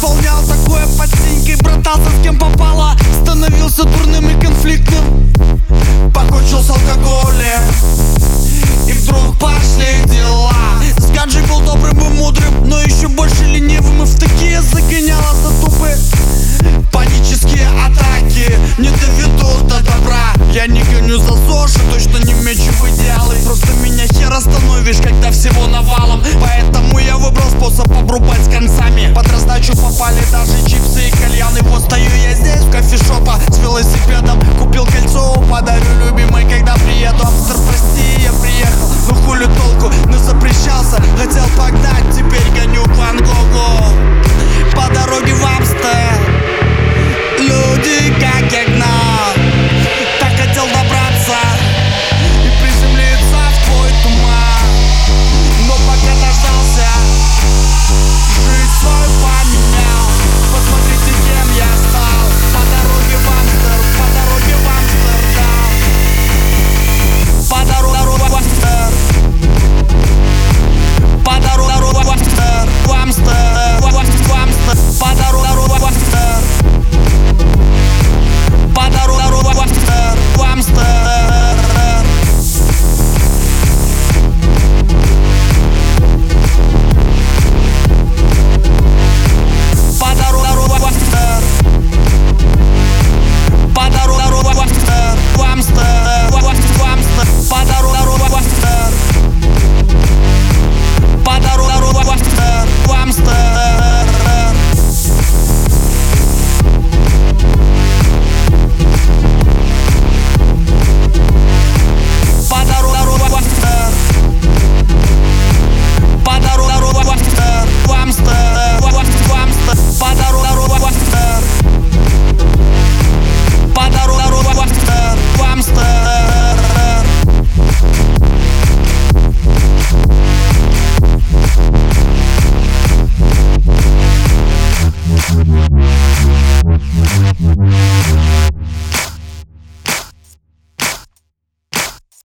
Выполнял такое по синьке, братался с кем попало Становился дурным и конфликтным. Покончил с алкоголем И вдруг пошли дела. С Ганджи был добрым и мудрым Но еще больше ленивым и в такие загоняло затупы Панические атаки не доведут до добра. Я не гоню за Соши, точно не мечу в идеалы. Просто меня хер остановишь, когда всего навал пропали даже чипсы и кальяны. Вот стою я здесь в кофешопа с велосипедом.